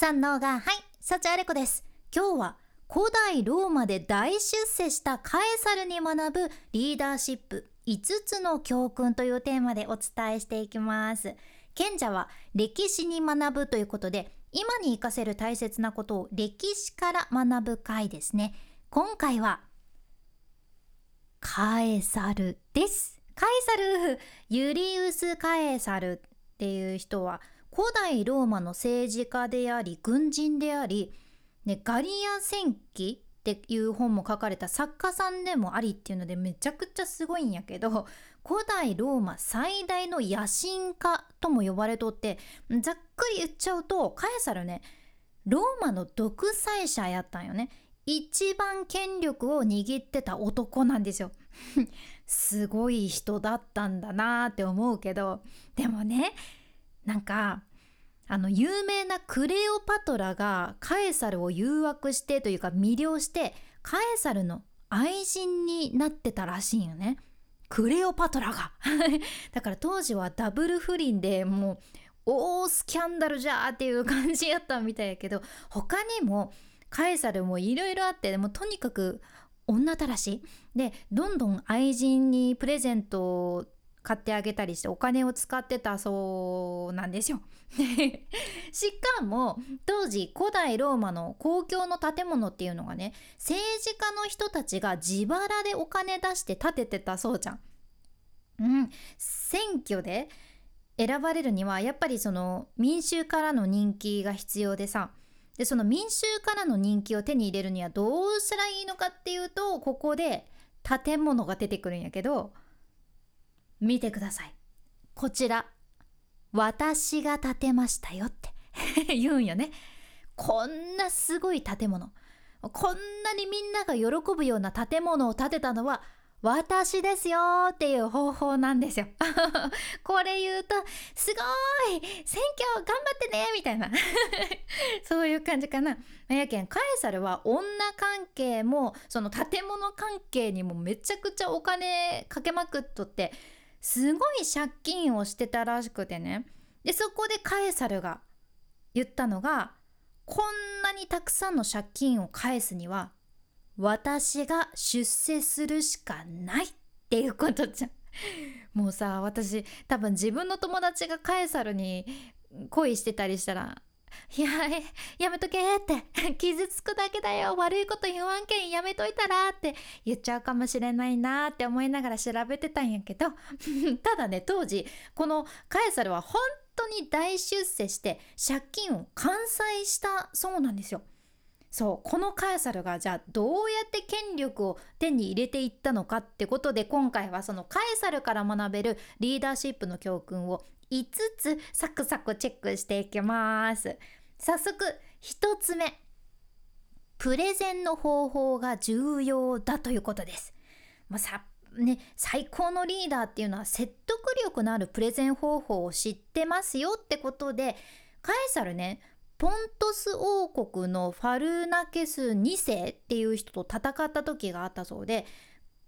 三能がはい幸あれ子です。今日は古代ローマで大出世したカエサルに学ぶリーダーシップ5つの教訓というテーマでお伝えしていきます。賢者は歴史に学ぶということで今に活かせる大切なことを歴史から学ぶ回ですね。今回はカエサルです。カエサルユリウス・カエサルっていう人は古代ローマの政治家であり軍人であり、ね、ガリア戦記っていう本も書かれた作家さんでもありっていうのでめちゃくちゃすごいんやけど古代ローマ最大の野心家とも呼ばれとってざっくり言っちゃうとカエサルね。ローマの独裁者やったんよね。一番権力を握ってた男なんですよ。すごい人だったんだなーって思うけど。でもねなんかあの有名なクレオパトラがカエサルを誘惑してというか魅了してカエサルの愛人になってたらしいよね。クレオパトラが だから当時はダブル不倫でもう大スキャンダルじゃーっていう感じやったみたいやけど他にもカエサルもいろいろあってでもとにかく女たらしでどんどん愛人にプレゼントを買ってあげたりしてお金を使ってたそうなんですよ。しかも当時古代ローマの公共の建物っていうのがね政治家の人たちが自腹でお金出して建ててたそうじゃん。うん、選挙で選ばれるにはやっぱりその民衆からの人気が必要でさでその民衆からの人気を手に入れるにはどうしたらいいのかっていうとここで建物が出てくるんやけど見てくださいこちら私が建てましたよって 言うんよねこんなすごい建物こんなにみんなが喜ぶような建物を建てたのは私ですよっていう方法なんですよ。これ言うと、すごい選挙頑張ってねみたいな。そういう感じかな。やけん、カエサルは女関係も、その建物関係にもめちゃくちゃお金かけまくっとって、すごい借金をしてたらしくてねでそこでカエサルが言ったのがこんなにたくさんの借金を返すには私が出世するしかないっていうことじゃん。もうさ私多分自分の友達がカエサルに恋してたりしたらいややめとけって。傷つくだけだよ。悪いこと言わんけんやめといたらって。言っちゃうかもしれないなって思いながら調べてたんやけど。ただね当時このカエサルは本当に大出世して借金を完済したそうなんですよ。そうこのカエサルがじゃあどうやって権力を手に入れていったのかってことで今回はそのカエサルから学べるリーダーシップの教訓を5つサクサクチェックしていきます。早速1つ目。プレゼンの方法が重要だということです、まあ、ね、最高のリーダーっていうのは説得力のあるプレゼン方法を知ってますよってことでカエサルねポントス王国のファルナケス2世っていう人と戦った時があったそうで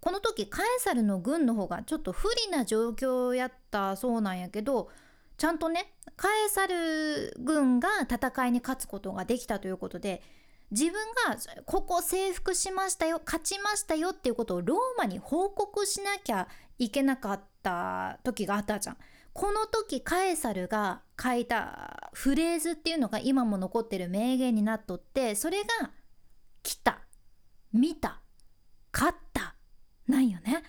この時カエサルの軍の方がちょっと不利な状況やったそうなんやけどちゃんとねカエサル軍が戦いに勝つことができたということで自分がここ征服しましたよ勝ちましたよっていうことをローマに報告しなきゃいけなかった時があったじゃん。この時カエサルが書いたフレーズっていうのが今も残ってる名言になっとってそれが「来た」「見た」「勝った」なんよね。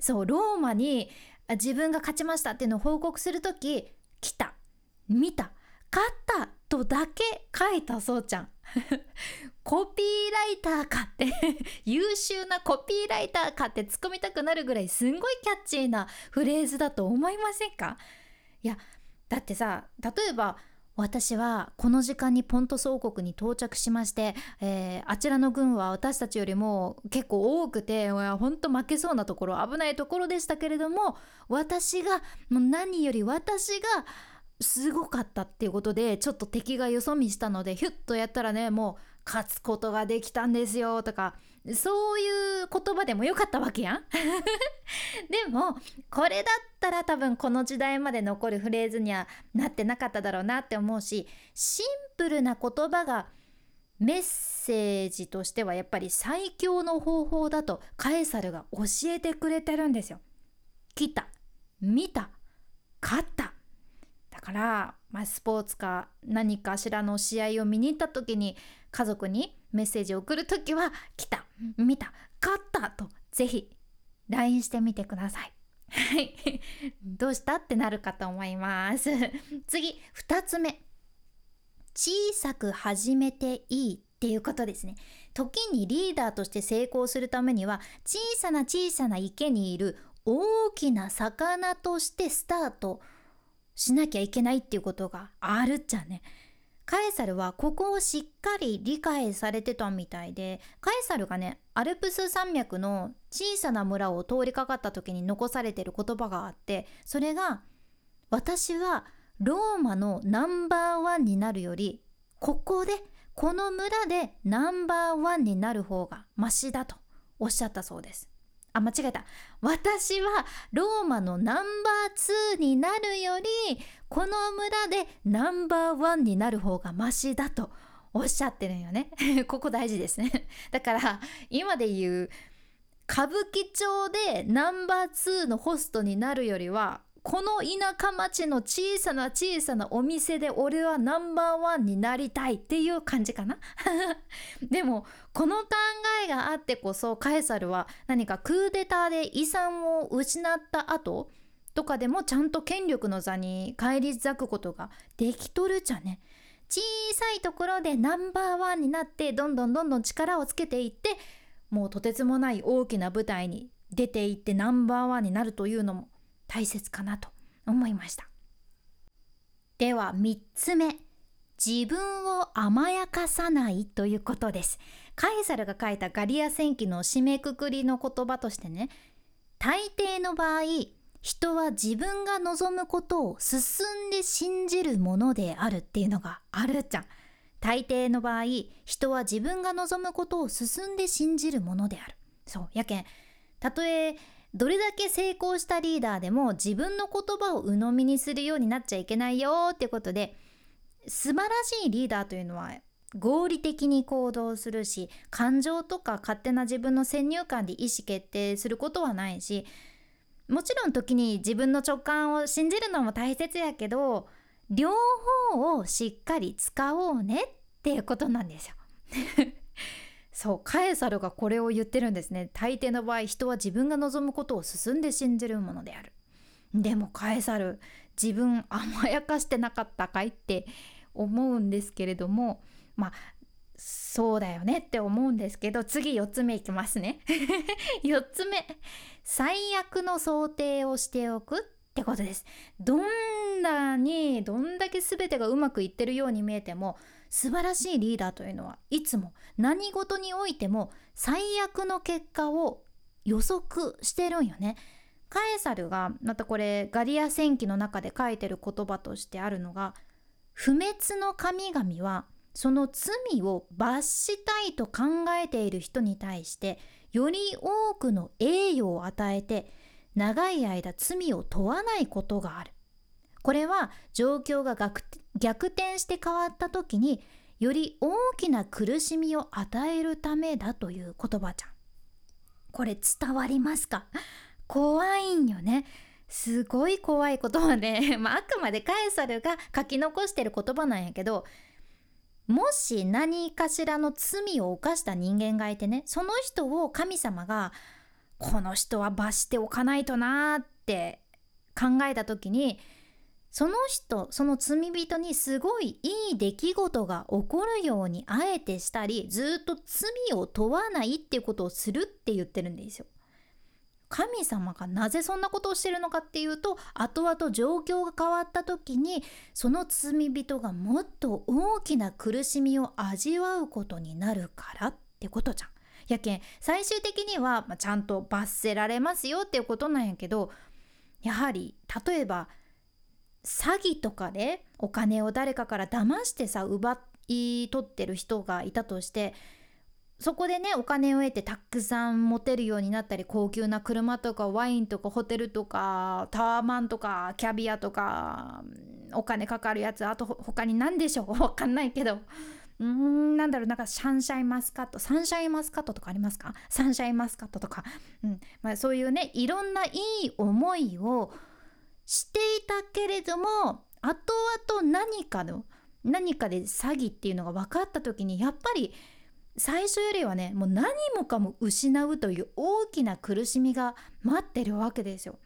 そうローマに自分が勝ちましたっていうのを報告する時来た見た勝ったとだけ書いたそうちゃん。コピーライターかって 優秀なコピーライターかって突っ込みたくなるぐらいすんごいキャッチーなフレーズだと思いませんか？いやだってさ例えば私はこの時間にポントス王国に到着しまして、えー、あちらの軍は私たちよりも結構多くて本当負けそうなところ危ないところでしたけれども私がもう何より私がすごかったっていうことでちょっと敵がよそ見したのでヒュッとやったらねもう勝つことができたんですよとかそういう言葉でもよかったわけやん でもこれだったら多分この時代まで残るフレーズにはなってなかっただろうなって思うしシンプルな言葉がメッセージとしてはやっぱり最強の方法だとカエサルが教えてくれてるんですよ。来た見た勝っただから、まあ、スポーツか何かしらの試合を見に行った時に家族にメッセージを送る時は「来た見た勝った」とぜひ LINE してみてください。はい。どうしたってなるかと思います。次、2つ目。小さく始めていいっていうことですね。時にリーダーとして成功するためには小さな小さな池にいる大きな魚としてスタートしなきゃいけないっていうことがあるっちゃね。カエサルはここをしっかり理解されてたみたいでカエサルがねアルプス山脈の小さな村を通りかかった時に残されてる言葉があってそれが「私はローマのナンバーワンになるよりここでこの村でナンバーワンになる方がマシだとおっしゃったそうです。あ、間違えた。私はローマのナンバー2になるよりこの村でナンバーワンになる方がマシだとおっしゃってるんよね。ここ大事ですね。だから今で言う歌舞伎町でナンバー2のホストになるよりはこの田舎町の小さな小さなお店で俺はナンバーワンになりたいっていう感じかな でもこの考えがあってこそカエサルは何かクーデターで遺産を失った後とかでもちゃんと権力の座に返り咲くことができとるじゃね。小さいところでナンバーワンになってどんどんどんどん力をつけていってもうとてつもない大きな舞台に出ていってナンバーワンになるというのも大切かなと思いました。では3つ目自分を甘やかさないということです。カエサルが書いたガリア戦記の締めくくりの言葉としてね大抵の場合人は自分が望むことを進んで信じるものであるっていうのがあるじゃん。大抵の場合人は自分が望むことを進んで信じるものである。そうやけんたとえどれだけ成功したリーダーでも自分の言葉を鵜呑みにするようになっちゃいけないよっていうことで素晴らしいリーダーというのは合理的に行動するし感情とか勝手な自分の先入観で意思決定することはないしもちろん時に自分の直感を信じるのも大切やけど両方をしっかり使おうねっていうことなんですよ。そうカエサルがこれを言ってるんですね。大抵の場合人は自分が望むことを進んで信じるものである。でもカエサル自分甘やかしてなかったかいって思うんですけれどもまあそうだよねって思うんですけど次4つ目いきますね。4つ目。最悪の想定をしておくってことです。どんなにどんだけ全てがうまくいってるように見えても素晴らしいリーダーというのはいつも何事においても最悪の結果を予測してるんよね。カエサルがまたこれガリア戦記の中で書いてる言葉としてあるのが不滅の神々はその罪を罰したいと考えている人に対してより多くの栄誉を与えて長い間罪を問わないことがある。これは状況が逆転して変わった時により大きな苦しみを与えるためだという言葉じゃん。これ伝わりますか？怖いんよね。すごい怖い言葉で、まあ、くまでカエサルが書き残してる言葉なんやけどもし何かしらの罪を犯した人間がいてねその人を神様がこの人は罰しておかないとなーって考えた時にその人その罪人にすごいいい出来事が起こるようにあえてしたりずっと罪を問わないっていうことをするって言ってるんですよ。神様がなぜそんなことをしてるのかっていうと後々状況が変わった時にその罪人がもっと大きな苦しみを味わうことになるからってことじゃん。やけん最終的には、ちゃんと罰せられますよっていうことなんやけどやはり例えば詐欺とかでお金を誰かから騙してさ奪い取ってる人がいたとしてそこでねお金を得てたくさん持てるようになったり高級な車とかワインとかホテルとかタワーマンとかキャビアとかお金かかるやつあと他に何でしょう？わかんないけど。うーんなんだろうなんかサンシャインマスカットサンシャインマスカットとかありますか？サンシャインマスカットとか、うん。まあ、そういうねいろんないい思いをしていたけれども後々何かの何かで詐欺っていうのが分かった時にやっぱり最初よりはねもう何もかも失うという大きな苦しみが待ってるわけですよ。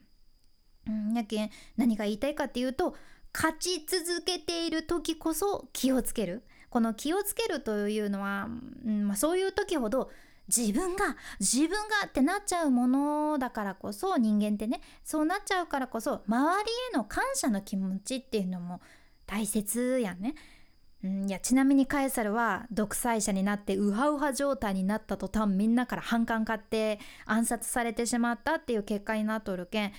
やけん何が言いたいかっていうと勝ち続けている時こそ気をつけるこの気をつけるというのは、うんまあ、そういう時ほど自分が自分がってなっちゃうものだからこそ人間ってねそうなっちゃうからこそ周りへの感謝の気持ちっていうのも大切やね。うん、いやちなみにカエサルは独裁者になってウハウハ状態になった途端みんなから反感買って暗殺されてしまったっていう結果になっとるけん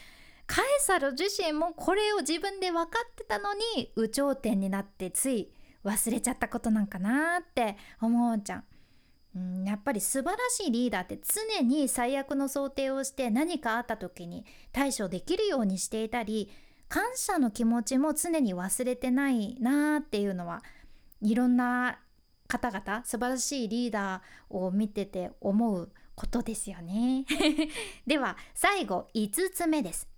カエサル自身もこれを自分で分かってたのに有頂天になってつい忘れちゃったことなんかなって思うじゃん。うん、やっぱり素晴らしいリーダーって常に最悪の想定をして何かあった時に対処できるようにしていたり感謝の気持ちも常に忘れてないなっていうのはいろんな方々素晴らしいリーダーを見てて思うことですよね。では最後5つ目です。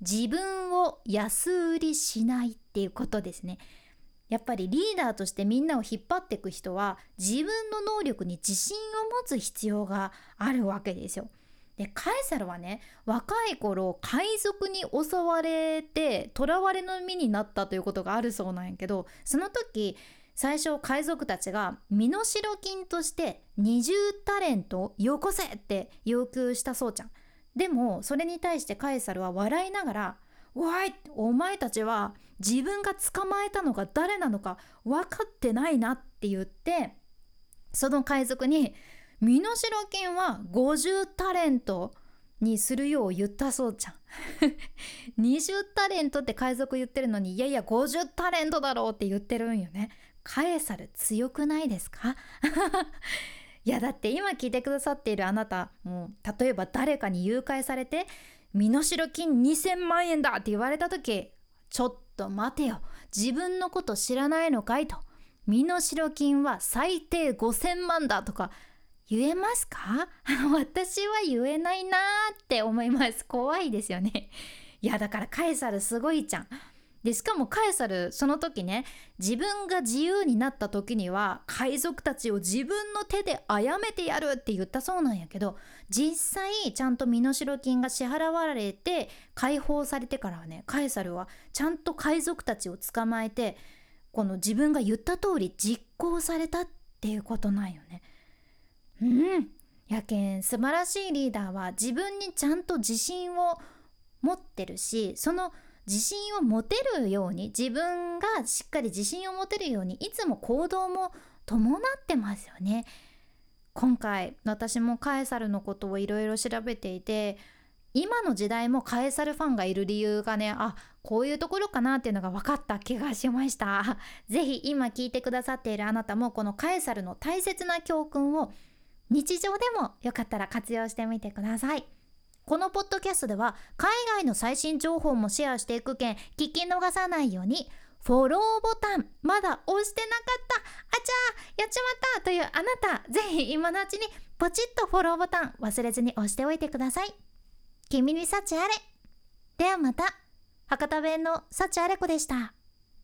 自分を安売りしないっていうことですね。やっぱりリーダーとしてみんなを引っ張っていく人は自分の能力に自信を持つ必要があるわけですよ。でカエサルはね若い頃海賊に襲われて囚われの身になったということがあるそうなんやけどその時最初海賊たちが身代金として20タレントよこせって要求したそうちゃん。でもそれに対してカエサルは笑いながら「おいお前たちは自分が捕まえたのが誰なのか分かってないな」って言ってその海賊に身代金は50タレントにするよう言ったそうじゃん。20タレントって海賊言ってるのにいやいや50タレントだろうって言ってるんよね。カエサル強くないですか？いやだって今聞いてくださっているあなたもう例えば誰かに誘拐されて身代金2000万円だって言われた時ちょっとと待てよ。自分のこと知らないのかいと。身代金は最低5000万だとか。言えますか？私は言えないなーって思います。怖いですよね。いやだからカエサルすごいじゃん。でしかもカエサルその時ね自分が自由になった時には海賊たちを自分の手で殺めてやるって言ったそうなんやけど実際ちゃんと身代金が支払われて解放されてからはねカエサルはちゃんと海賊たちを捕まえてこの自分が言った通り実行されたっていうことなんよね。うんやけん素晴らしいリーダーは自分にちゃんと自信を持ってるしその自信を持てるように自分がしっかり自信を持てるようにいつも行動も伴ってますよね。今回私もカエサルのことをいろいろ調べていて今の時代もカエサルファンがいる理由がねあこういうところかなっていうのが分かった気がしました 是非今聞いてくださっているあなたもこのカエサルの大切な教訓を日常でもよかったら活用してみてくださいこのポッドキャストでは海外の最新情報もシェアしていくけん聞き逃さないようにフォローボタンまだ押してなかったあちゃーやっちまったというあなたぜひ今のうちにポチッとフォローボタン忘れずに押しておいてください。君に幸あれ。ではまた。博多弁の幸あれ子でした。